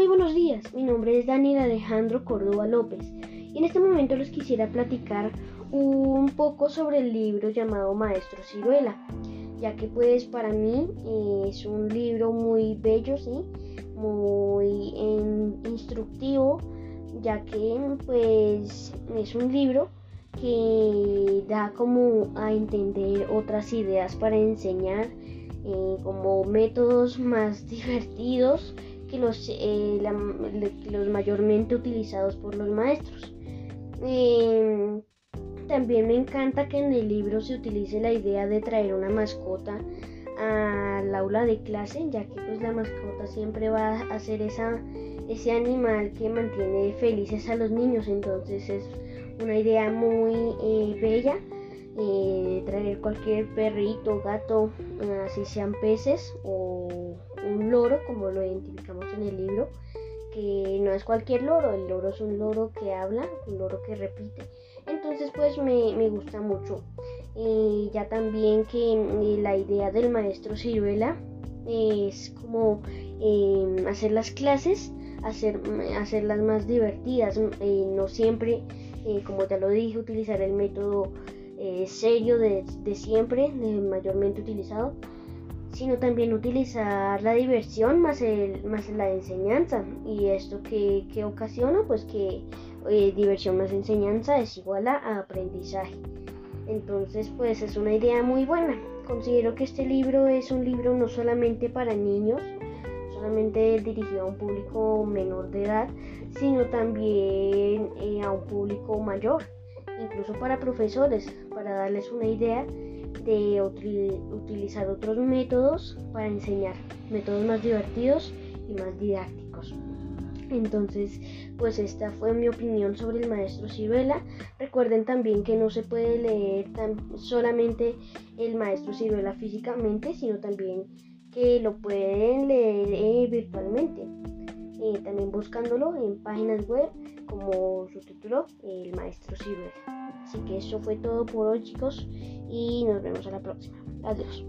Mi nombre es Daniel Alejandro Córdoba López y en este momento les quisiera platicar un poco sobre el libro llamado Maestro Ciruela, ya que pues para mí eh, es un libro muy bello, ¿sí? muy instructivo, ya que pues es un libro que da como a entender otras ideas para enseñar, eh, como métodos más divertidos que los, eh, los mayormente utilizados por los maestros. Em, también me encanta que en el libro se utilice la idea de traer una mascota al aula de clase, ya que pues la mascota siempre va a ser esa, ese animal que mantiene felices a los niños, entonces es una idea muy eh, bella. Eh, traer cualquier perrito, gato, así sean peces o un loro, como lo identificamos en el libro, que no es cualquier loro, el loro es un loro que habla, un loro que repite. Entonces pues me, gusta mucho. y ya también que eh, la idea del maestro Ciruela es como em, hacer las clases, hacer, hacerlas más divertidas, no siempre eh, como ya lo dije, utilizar el método eh, serio de, siempre, mayormente utilizado, sino también utilizar la diversión más, el, más la enseñanza. Y esto que, ocasiona, pues que eh, diversión más enseñanza es igual a aprendizaje. Entonces, pues es una idea muy buena. Considero que este libro es un libro no solamente para niños, solamente dirigido a un público menor de edad, sino también eh, a un público mayor, incluso para profesores, para darles una idea de utilizar otros métodos para enseñar, métodos más divertidos y más didácticos. Entonces, pues esta fue mi opinión sobre el maestro Ciruela. Recuerden también que no se puede leer tan solamente el maestro Ciruela físicamente, sino también que lo pueden leer eh, virtualmente. También buscándolo en páginas web como su título El Maestro Ciruela. Así que eso fue todo por hoy chicos y nos vemos a la próxima. Adiós.